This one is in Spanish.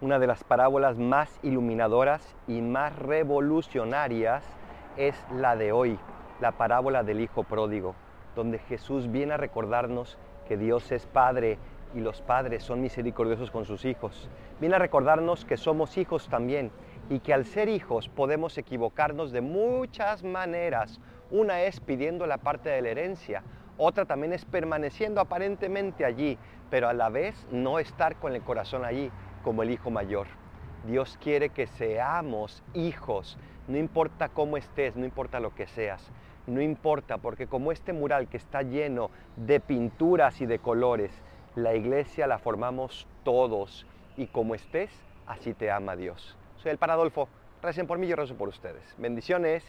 Una de las parábolas más iluminadoras y más revolucionarias es la de hoy, la parábola del Hijo Pródigo, donde Jesús viene a recordarnos que Dios es Padre y los padres son misericordiosos con sus hijos. Viene a recordarnos que somos hijos también y que al ser hijos podemos equivocarnos de muchas maneras. Una es pidiendo la parte de la herencia, otra también es permaneciendo aparentemente allí, pero a la vez no estar con el corazón allí como el hijo mayor. Dios quiere que seamos hijos, no importa cómo estés, no importa lo que seas, no importa, porque como este mural que está lleno de pinturas y de colores, la iglesia la formamos todos y como estés, así te ama Dios. Soy el Paradolfo, recen por mí, yo rezo por ustedes. Bendiciones.